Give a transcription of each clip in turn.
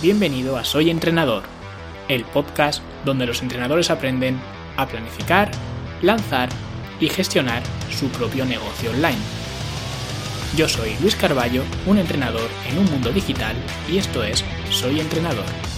Bienvenido a Soy Entrenador, el podcast donde los entrenadores aprenden a planificar, lanzar y gestionar su propio negocio online. Yo soy Luis Carballo, un entrenador en un mundo digital y esto es Soy Entrenador.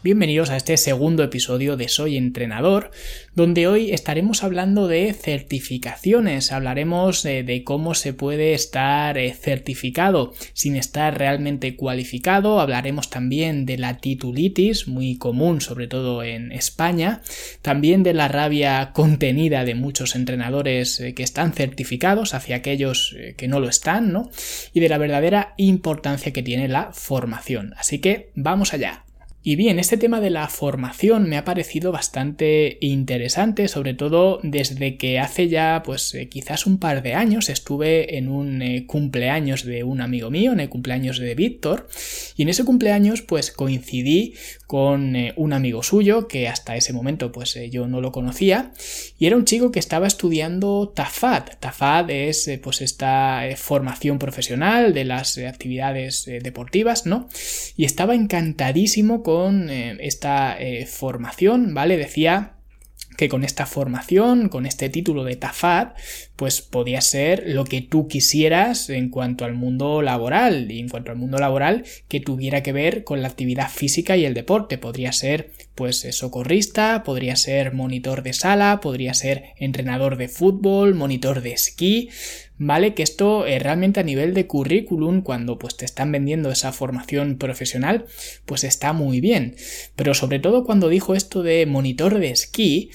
Bienvenidos a este segundo episodio de Soy Entrenador, donde hoy estaremos hablando de certificaciones, hablaremos eh, de cómo se puede estar eh, certificado sin estar realmente cualificado, hablaremos también de la titulitis, muy común sobre todo en España, también de la rabia contenida de muchos entrenadores eh, que están certificados hacia aquellos que no lo están, ¿no? Y de la verdadera importancia que tiene la formación. Así que vamos allá. Y bien, este tema de la formación me ha parecido bastante interesante, sobre todo desde que hace ya, pues eh, quizás un par de años estuve en un eh, cumpleaños de un amigo mío, en el cumpleaños de Víctor, y en ese cumpleaños pues coincidí con eh, un amigo suyo que hasta ese momento pues yo no lo conocía, y era un chico que estaba estudiando TAFAD. TAFAD es pues esta formación profesional de las actividades deportivas, ¿no? Y estaba encantadísimo con eh, esta eh, formación, ¿vale? Decía que con esta formación, con este título de TAFAD, pues podía ser lo que tú quisieras en cuanto al mundo laboral y en cuanto al mundo laboral que tuviera que ver con la actividad física y el deporte. Podría ser pues socorrista, podría ser monitor de sala, podría ser entrenador de fútbol, monitor de esquí, ¿vale? Que esto eh, realmente a nivel de currículum, cuando pues te están vendiendo esa formación profesional, pues está muy bien. Pero sobre todo cuando dijo esto de monitor de esquí,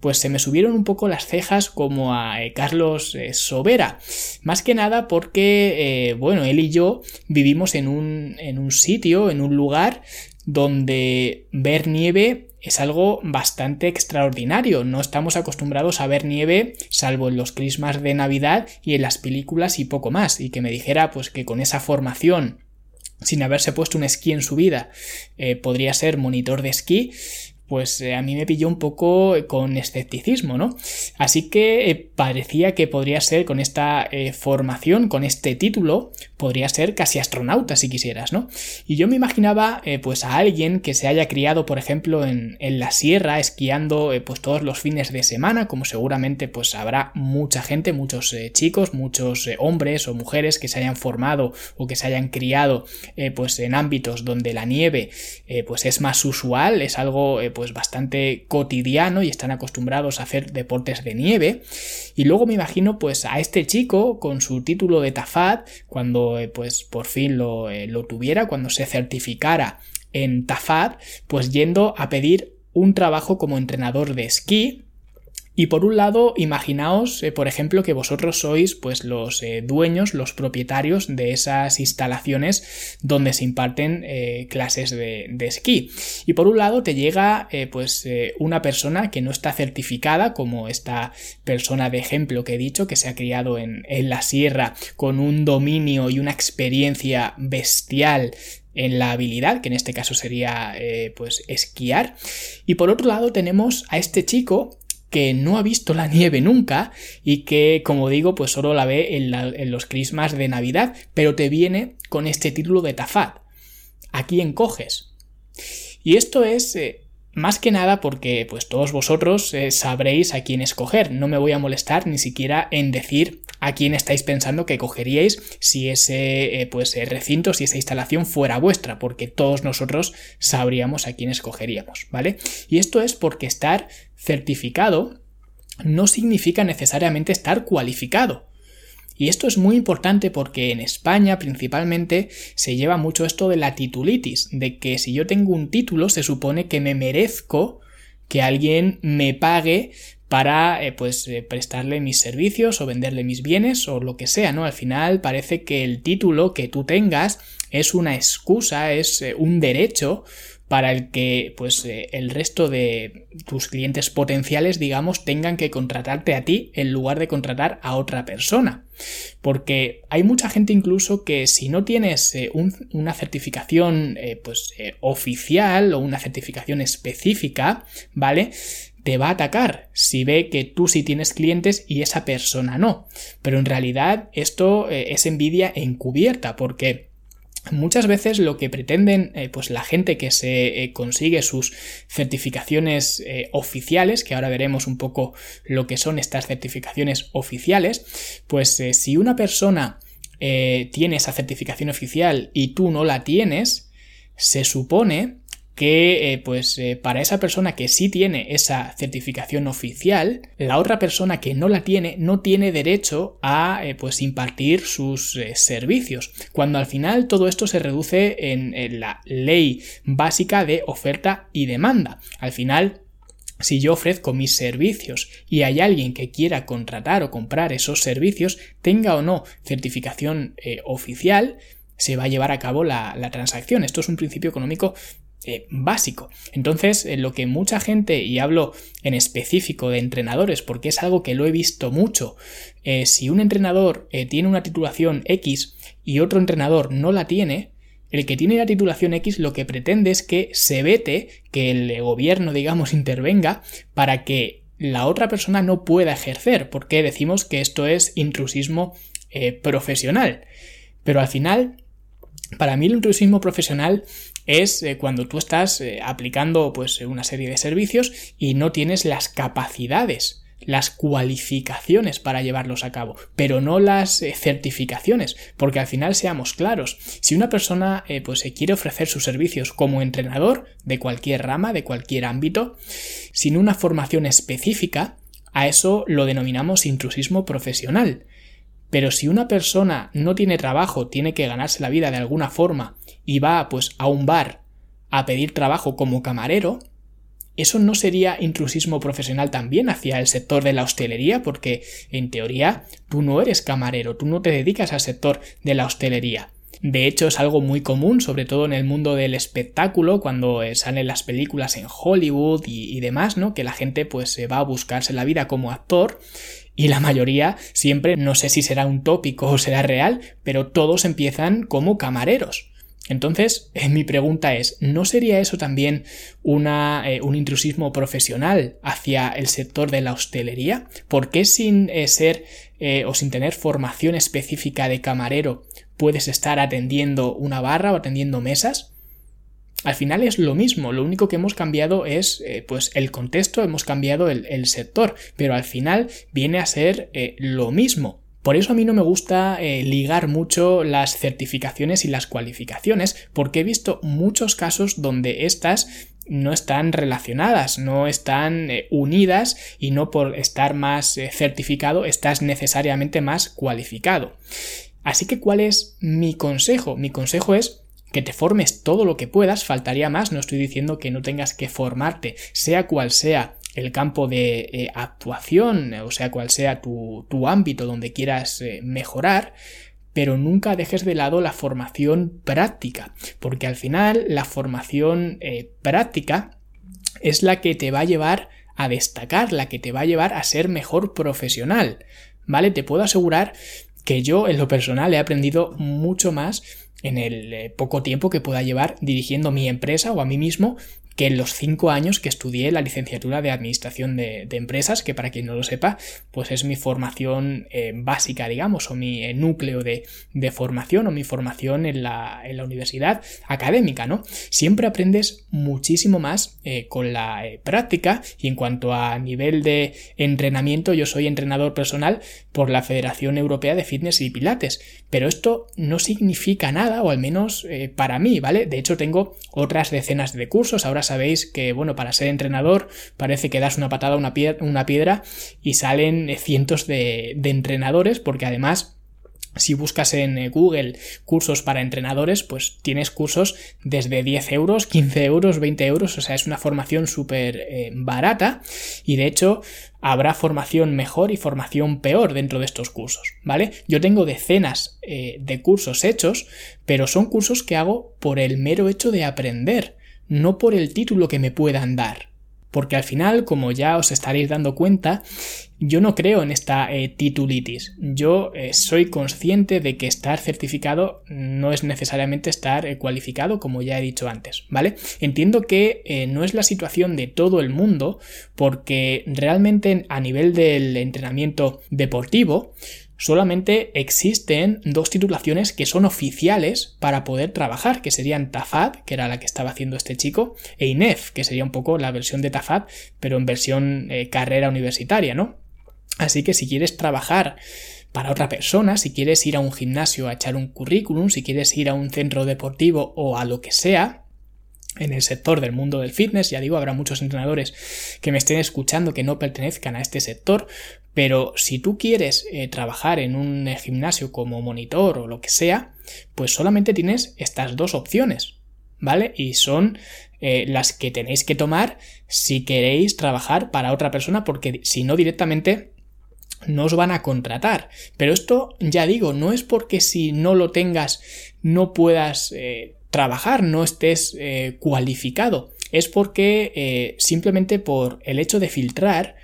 pues se me subieron un poco las cejas como a eh, Carlos eh, Sobera. Más que nada porque, bueno, él y yo vivimos en un, en un sitio, en un lugar donde ver nieve es algo bastante extraordinario. No estamos acostumbrados a ver nieve salvo en los crismas de Navidad y en las películas y poco más. Y que me dijera pues que con esa formación sin haberse puesto un esquí en su vida, eh, podría ser monitor de esquí, pues eh, a mí me pilló un poco con escepticismo, ¿no? Así que eh, parecía que podría ser con esta formación, con este título, podría ser casi astronauta si quisieras, ¿no? Y yo me imaginaba pues a alguien que se haya criado, por ejemplo, en, en la sierra, esquiando pues todos los fines de semana, como seguramente pues habrá mucha gente, muchos chicos, muchos hombres o mujeres que se hayan formado o que se hayan criado pues en ámbitos donde la nieve pues es más usual, es algo pues bastante cotidiano y están acostumbrados a hacer deportes de nieve. Y luego me imagino pues a este chico con su título de Tafad, cuando eh, pues por fin lo, eh, lo tuviera, cuando se certificara en Tafad, pues yendo a pedir un trabajo como entrenador de esquí y por un lado, imaginaos, eh, por ejemplo, que vosotros sois pues los eh, dueños, los propietarios de esas instalaciones donde se imparten eh, clases de, esquí. Y por un lado te llega pues una persona que no está certificada, como esta persona de ejemplo que he dicho, que se ha criado en, en la sierra con un dominio y una experiencia bestial en la habilidad, que en este caso sería pues esquiar. Y por otro lado tenemos a este chico que no ha visto la nieve nunca y que, como digo, pues solo la ve en, los crismas de Navidad, pero te viene con este título de Tafad. ¿A quién coges? Y esto es eh, más que nada porque pues todos vosotros eh, sabréis a quién escoger. No me voy a molestar ni siquiera en decir a quién estáis pensando que cogeríais si ese eh, pues recinto, si esa instalación fuera vuestra, porque todos nosotros sabríamos a quién escogeríamos, ¿vale? Y esto es porque estar certificado no significa necesariamente estar cualificado. Y esto es muy importante porque en España principalmente se lleva mucho esto de la titulitis, de que si yo tengo un título se supone que me merezco que alguien me pague para eh, pues eh, prestarle mis servicios o venderle mis bienes o lo que sea, ¿no? Al final parece que el título que tú tengas es una excusa, es eh, un derecho para el que pues el resto de tus clientes potenciales digamos tengan que contratarte a ti en lugar de contratar a otra persona porque hay mucha gente incluso que si no tienes una certificación pues oficial o una certificación específica vale te va a atacar si ve que tú sí tienes clientes y esa persona no. Pero en realidad esto eh, es envidia encubierta porque Muchas veces lo que pretenden eh, pues la gente que se eh, consigue sus certificaciones oficiales, que ahora veremos un poco lo que son estas certificaciones oficiales, pues si una persona tiene esa certificación oficial y tú no la tienes, se supone que eh, pues eh, para esa persona que sí tiene esa certificación oficial, la otra persona que no la tiene no tiene derecho a eh, pues impartir sus servicios, cuando al final todo esto se reduce en, la ley básica de oferta y demanda. Al final si yo ofrezco mis servicios y hay alguien que quiera contratar o comprar esos servicios, tenga o no certificación oficial, se va a llevar a cabo la, la, transacción. Esto es un principio económico eh, básico. Entonces, eh, lo que mucha gente, y hablo en específico de entrenadores, porque es algo que lo he visto mucho, eh, si un entrenador tiene una titulación X y otro entrenador no la tiene, el que tiene la titulación X lo que pretende es que se vete, que el gobierno, digamos, intervenga para que la otra persona no pueda ejercer, porque decimos que esto es intrusismo profesional. Pero al final, para mí el intrusismo profesional es eh, cuando tú estás eh, aplicando pues una serie de servicios y no tienes las capacidades las cualificaciones para llevarlos a cabo, pero no las eh, certificaciones, porque al final seamos claros, si una persona pues se quiere ofrecer sus servicios como entrenador de cualquier rama, de cualquier ámbito, sin una formación específica, a eso lo denominamos intrusismo profesional. Pero si una persona no tiene trabajo, tiene que ganarse la vida de alguna forma y va pues a un bar a pedir trabajo como camarero, ¿eso no sería intrusismo profesional también hacia el sector de la hostelería? Porque en teoría tú no eres camarero, tú no te dedicas al sector de la hostelería. De hecho, es algo muy común, sobre todo en el mundo del espectáculo, cuando eh, salen las películas en Hollywood y, y, demás, ¿no? Que la gente pues se va a buscarse la vida como actor y la mayoría siempre, no sé si será un tópico o será real, pero todos empiezan como camareros. Entonces, eh, mi pregunta es, ¿no sería eso también una, eh, un intrusismo profesional hacia el sector de la hostelería? ¿Por qué sin eh, ser o sin tener formación específica de camarero puedes estar atendiendo una barra o atendiendo mesas? al final es lo mismo, lo único que hemos cambiado es pues el contexto, hemos cambiado el, sector, pero al final viene a ser lo mismo. Por eso a mí no me gusta eh, ligar mucho las certificaciones y las cualificaciones, porque he visto muchos casos donde estas no están relacionadas, no están unidas y no por estar más certificado estás necesariamente más cualificado. Así que ¿cuál es mi consejo? Mi consejo es que te formes todo lo que puedas, faltaría más, no estoy diciendo que no tengas que formarte, sea cual sea el campo de eh, actuación, o sea cual sea tu, ámbito donde quieras eh, mejorar, pero nunca dejes de lado la formación práctica, porque al final la formación eh, práctica es la que te va a llevar a destacar, la que te va a llevar a ser mejor profesional, ¿vale? Te puedo asegurar que yo en lo personal he aprendido mucho más en el poco tiempo que pueda llevar dirigiendo mi empresa o a mí mismo que en los cinco años que estudié la licenciatura de Administración de, Empresas, que para quien no lo sepa, pues es mi formación eh, básica, digamos, o mi eh, núcleo de, formación o mi formación en la, universidad académica, ¿no? Siempre aprendes muchísimo más eh, con la práctica y en cuanto a nivel de entrenamiento, yo soy entrenador personal por la Federación Europea de Fitness y Pilates, pero esto no significa nada, o al menos para mí, ¿vale? De hecho, tengo otras decenas de cursos, ahora sabéis que, bueno, para ser entrenador parece que das una patada a una, piedra, y salen cientos de, entrenadores porque además si buscas en eh, Google cursos para entrenadores, pues tienes cursos desde 10 euros, 15 euros, 20 euros, o sea, es una formación súper eh, barata y de hecho habrá formación mejor y formación peor dentro de estos cursos, ¿vale? Yo tengo decenas eh, de cursos hechos, pero son cursos que hago por el mero hecho de aprender no por el título que me puedan dar. Porque al final, como ya os estaréis dando cuenta, yo no creo en esta eh, titulitis. Yo eh, soy consciente de que estar certificado no es necesariamente estar eh, cualificado, como ya he dicho antes, ¿vale? Entiendo que no es la situación de todo el mundo, porque realmente a nivel del entrenamiento deportivo, solamente existen dos titulaciones que son oficiales para poder trabajar, que serían TAFAD, que era la que estaba haciendo este chico, e INEF, que sería un poco la versión de TAFAD, pero en versión eh, carrera universitaria, ¿no? Así que si quieres trabajar para otra persona, si quieres ir a un gimnasio a echar un currículum, si quieres ir a un centro deportivo o a lo que sea, en el sector del mundo del fitness, ya digo, habrá muchos entrenadores que me estén escuchando que no pertenezcan a este sector, pero si tú quieres eh, trabajar en un eh, gimnasio como monitor o lo que sea, pues solamente tienes estas dos opciones, ¿vale? Y son eh, las que tenéis que tomar si queréis trabajar para otra persona, porque si no directamente no os van a contratar. Pero esto, ya digo, no es porque si no lo tengas no puedas trabajar, no estés cualificado. Es porque simplemente por el hecho de filtrar,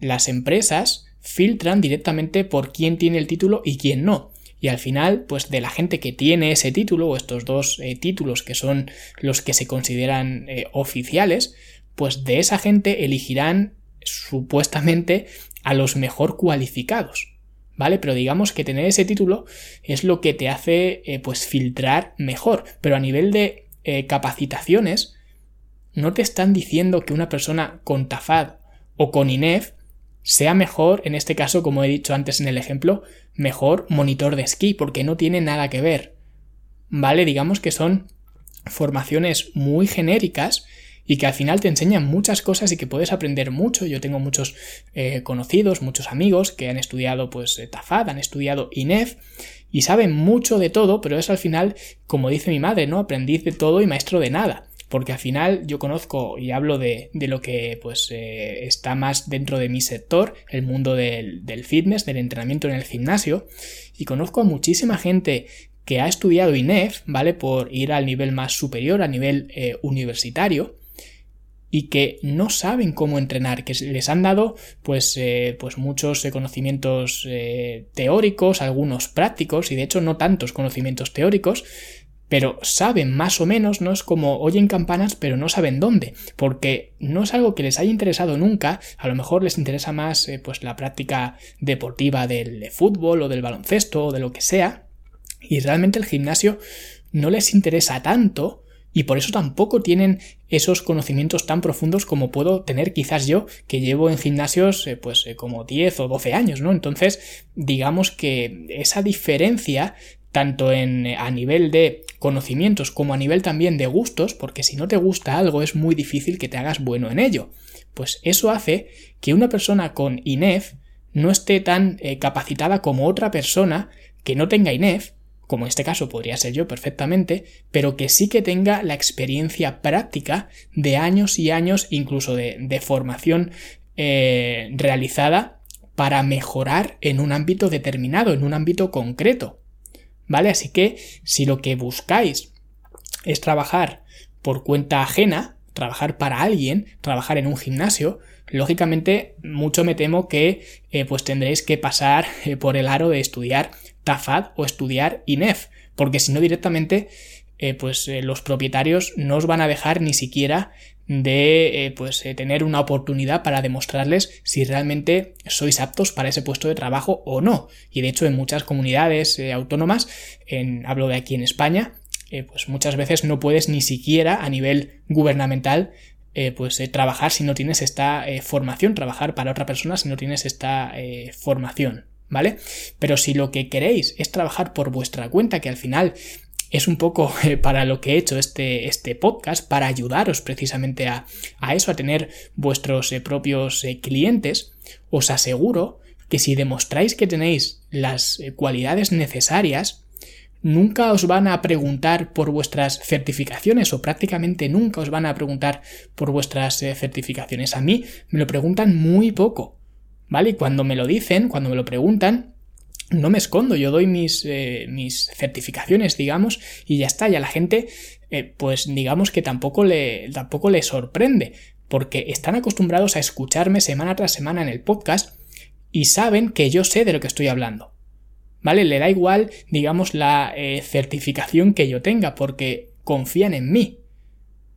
las empresas filtran directamente por quién tiene el título y quién no. Y al final, pues de la gente que tiene ese título, o estos dos eh, títulos que son los que se consideran eh, oficiales, pues de esa gente elegirán supuestamente a los mejor cualificados. ¿Vale? Pero digamos que tener ese título es lo que te hace eh, pues filtrar mejor. Pero a nivel de capacitaciones, no te están diciendo que una persona con TAFAD o con INEF sea mejor, en este caso, como he dicho antes en el ejemplo, mejor monitor de esquí, porque no tiene nada que ver. ¿Vale? Digamos que son formaciones muy genéricas y que al final te enseñan muchas cosas y que puedes aprender mucho. Yo tengo muchos eh, conocidos, muchos amigos que han estudiado pues eh, TAFAD, han estudiado INEF y saben mucho de todo, pero es al final, como dice mi madre, ¿no? Aprendiz de todo y maestro de nada porque al final yo conozco y hablo de, lo que pues eh, está más dentro de mi sector, el mundo del, fitness, del entrenamiento en el gimnasio, y conozco a muchísima gente que ha estudiado INEF, ¿vale? Por ir al nivel más superior, a nivel universitario, y que no saben cómo entrenar, que les han dado pues, eh, pues muchos conocimientos teóricos, algunos prácticos y de hecho no tantos conocimientos teóricos, pero saben más o menos, no es como oyen campanas pero no saben dónde, porque no es algo que les haya interesado nunca, a lo mejor les interesa más eh, pues la práctica deportiva del fútbol o del baloncesto o de lo que sea, y realmente el gimnasio no les interesa tanto y por eso tampoco tienen esos conocimientos tan profundos como puedo tener quizás yo, que llevo en gimnasios eh, pues eh, como 10 o 12 años, ¿no? Entonces, digamos que esa diferencia tanto en, a nivel de conocimientos como a nivel también de gustos, porque si no te gusta algo es muy difícil que te hagas bueno en ello. Pues eso hace que una persona con INEF no esté tan eh, capacitada como otra persona que no tenga INEF, como en este caso podría ser yo perfectamente, pero que sí que tenga la experiencia práctica de años y años, incluso de, formación eh, realizada para mejorar en un ámbito determinado, en un ámbito concreto. ¿vale? Así que si lo que buscáis es trabajar por cuenta ajena, trabajar para alguien, trabajar en un gimnasio, lógicamente mucho me temo que eh, pues tendréis que pasar eh, por el aro de estudiar TAFAD o estudiar INEF, porque si no directamente eh, pues los propietarios no os van a dejar ni siquiera de eh, pues eh, tener una oportunidad para demostrarles si realmente sois aptos para ese puesto de trabajo o no. Y de hecho en muchas comunidades eh, autónomas en, hablo de aquí en España pues muchas veces no puedes ni siquiera a nivel gubernamental pues trabajar si no tienes esta formación trabajar para otra persona si no tienes esta formación ¿vale? Pero si lo que queréis es trabajar por vuestra cuenta, que al final es un poco eh, para lo que he hecho este, este podcast, para ayudaros precisamente a, eso, a tener vuestros eh, propios eh, clientes, os aseguro que si demostráis que tenéis las cualidades necesarias, nunca os van a preguntar por vuestras certificaciones o prácticamente nunca os van a preguntar por vuestras certificaciones. A mí me lo preguntan muy poco, ¿vale? Y cuando me lo dicen, cuando me lo preguntan, no me escondo, yo doy mis, eh, mis certificaciones, digamos, y ya está, y a la gente, eh, pues digamos que tampoco le, tampoco sorprende, porque están acostumbrados a escucharme semana tras semana en el podcast y saben que yo sé de lo que estoy hablando. ¿Vale? Le da igual, digamos, la eh, certificación que yo tenga, porque confían en mí.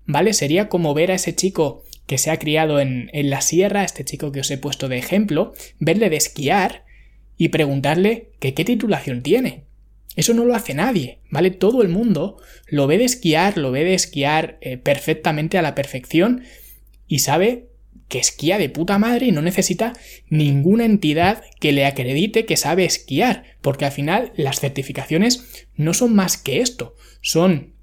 ¿Vale? Sería como ver a ese chico que se ha criado en, en la sierra, este chico que os he puesto de ejemplo, verle de esquiar y preguntarle que qué titulación tiene. Eso no lo hace nadie, ¿vale? Todo el mundo lo ve de esquiar, lo ve de esquiar eh, perfectamente a la perfección y sabe que esquía de puta madre y no necesita ninguna entidad que le acredite que sabe esquiar, porque al final las certificaciones no son más que esto, son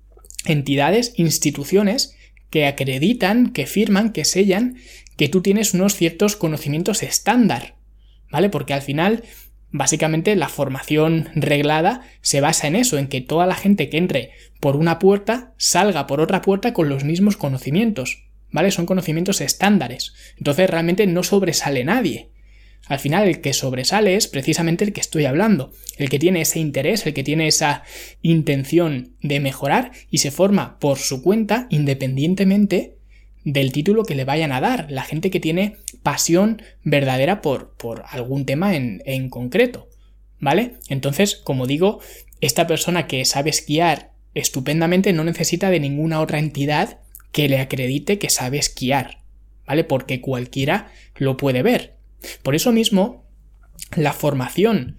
entidades, instituciones que acreditan, que firman, que sellan que tú tienes unos ciertos conocimientos estándar, ¿vale? Porque al final Básicamente la formación reglada se basa en eso, en que toda la gente que entre por una puerta salga por otra puerta con los mismos conocimientos, ¿vale? Son conocimientos estándares. Entonces realmente no sobresale nadie. Al final el que sobresale es precisamente el que estoy hablando, el que tiene ese interés, el que tiene esa intención de mejorar y se forma por su cuenta independientemente del título que le vayan a dar, la gente que tiene pasión verdadera por, por algún tema en, en concreto. ¿Vale? Entonces, como digo, esta persona que sabe esquiar estupendamente no necesita de ninguna otra entidad que le acredite que sabe esquiar, ¿vale? Porque cualquiera lo puede ver. Por eso mismo, la formación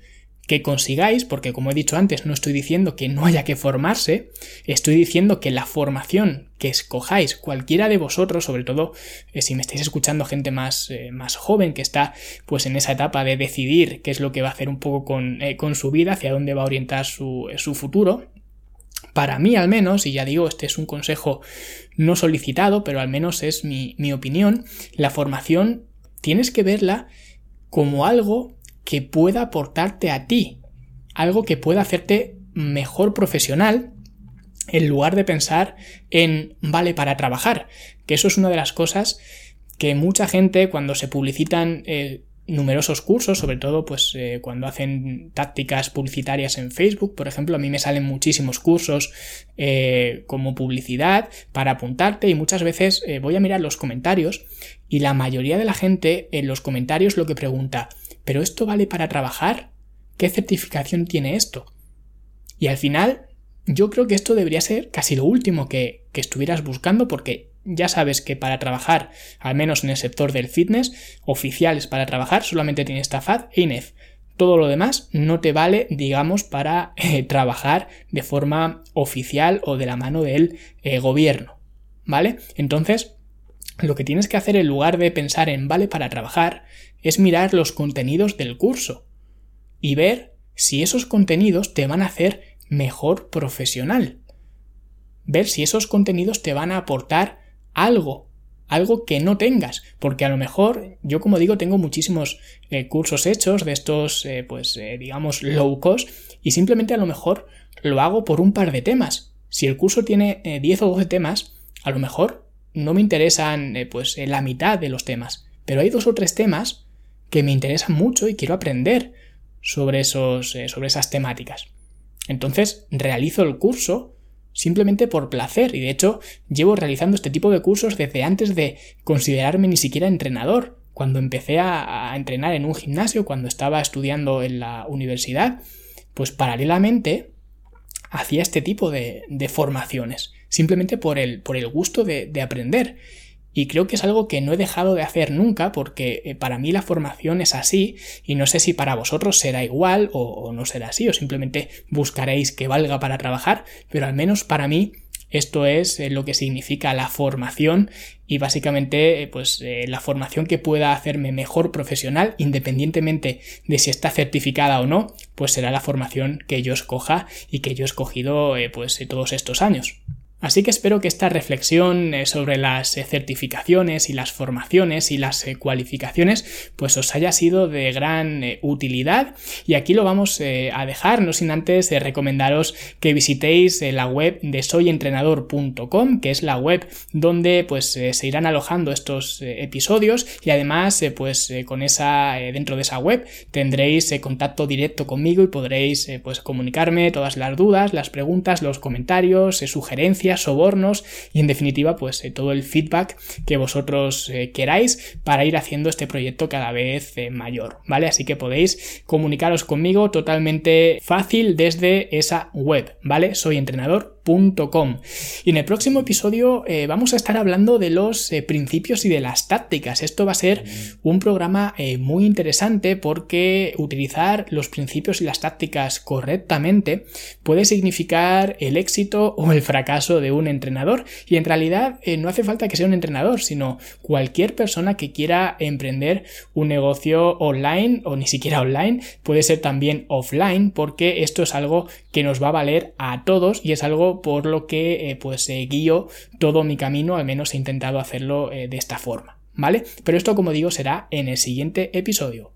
que consigáis, porque como he dicho antes, no estoy diciendo que no haya que formarse, estoy diciendo que la formación que escojáis cualquiera de vosotros, sobre todo eh, si me estáis escuchando gente más, eh, más joven que está pues en esa etapa de decidir qué es lo que va a hacer un poco con, eh, con su vida, hacia dónde va a orientar su, su futuro, para mí al menos, y ya digo, este es un consejo no solicitado, pero al menos es mi, mi opinión, la formación tienes que verla como algo que pueda aportarte a ti, algo que pueda hacerte mejor profesional en lugar de pensar en vale para trabajar, que eso es una de las cosas que mucha gente cuando se publicitan eh, numerosos cursos, sobre todo pues eh, cuando hacen tácticas publicitarias en Facebook, por ejemplo, a mí me salen muchísimos cursos eh, como publicidad para apuntarte y muchas veces voy a mirar los comentarios y la mayoría de la gente en los comentarios lo que pregunta ¿pero esto vale para trabajar? ¿Qué certificación tiene esto? Y al final, yo creo que esto debería ser casi lo último que, estuvieras buscando porque ya sabes que para trabajar, al menos en el sector del fitness, oficiales para trabajar solamente tienes TAFAD e INEF. Todo lo demás no te vale, digamos, para eh, trabajar de forma oficial o de la mano del eh, gobierno. ¿Vale? Entonces, lo que tienes que hacer en lugar de pensar en vale para trabajar es mirar los contenidos del curso y ver si esos contenidos te van a hacer mejor profesional. Ver si esos contenidos te van a aportar algo, algo que no tengas, porque a lo mejor yo como digo tengo muchísimos eh, cursos hechos de estos eh, pues eh, digamos low cost y simplemente a lo mejor lo hago por un par de temas. Si el curso tiene 10 o 12 temas, a lo mejor no me interesan pues la mitad de los temas, pero hay dos o tres temas que me interesan mucho y quiero aprender sobre, esos, eh, sobre esas temáticas. Entonces realizo el curso simplemente por placer y de hecho llevo realizando este tipo de cursos desde antes de considerarme ni siquiera entrenador. Cuando empecé a, entrenar en un gimnasio, cuando estaba estudiando en la universidad, pues paralelamente hacía este tipo de, formaciones, simplemente por el, por el gusto de, de aprender. Y creo que es algo que no he dejado de hacer nunca porque eh, para mí la formación es así y no sé si para vosotros será igual o, no será así o simplemente buscaréis que valga para trabajar, pero al menos para mí esto es eh, lo que significa la formación y básicamente eh, pues la formación que pueda hacerme mejor profesional independientemente de si está certificada o no, pues será la formación que yo escoja y que yo he escogido pues todos estos años. Así que espero que esta reflexión eh, sobre las eh, certificaciones y las formaciones y las eh, cualificaciones pues os haya sido de gran utilidad. Y aquí lo vamos a dejar no sin antes recomendaros que visitéis la web de soyentrenador.com que es la web donde pues se irán alojando estos episodios. Y además pues con esa dentro de esa web tendréis contacto directo conmigo y podréis pues comunicarme todas las dudas las preguntas los comentarios sugerencias sobornos y en definitiva pues eh, todo el feedback que vosotros eh, queráis para ir haciendo este proyecto cada vez eh, mayor, ¿vale? Así que podéis comunicaros conmigo totalmente fácil desde esa web, ¿vale? Soy entrenador Y en el próximo episodio eh, vamos a estar hablando de los eh, principios y de las tácticas. Esto va a ser un programa eh, muy interesante porque utilizar los principios y las tácticas correctamente puede significar el éxito o el fracaso de un entrenador. Y en realidad no hace falta que sea un entrenador, sino cualquier persona que quiera emprender un negocio online o ni siquiera online, puede ser también offline, porque esto es algo que nos va a valer a todos y es algo por lo que eh, pues eh, guío todo mi camino, al menos he intentado hacerlo eh, de esta forma, ¿vale? Pero esto como digo será en el siguiente episodio.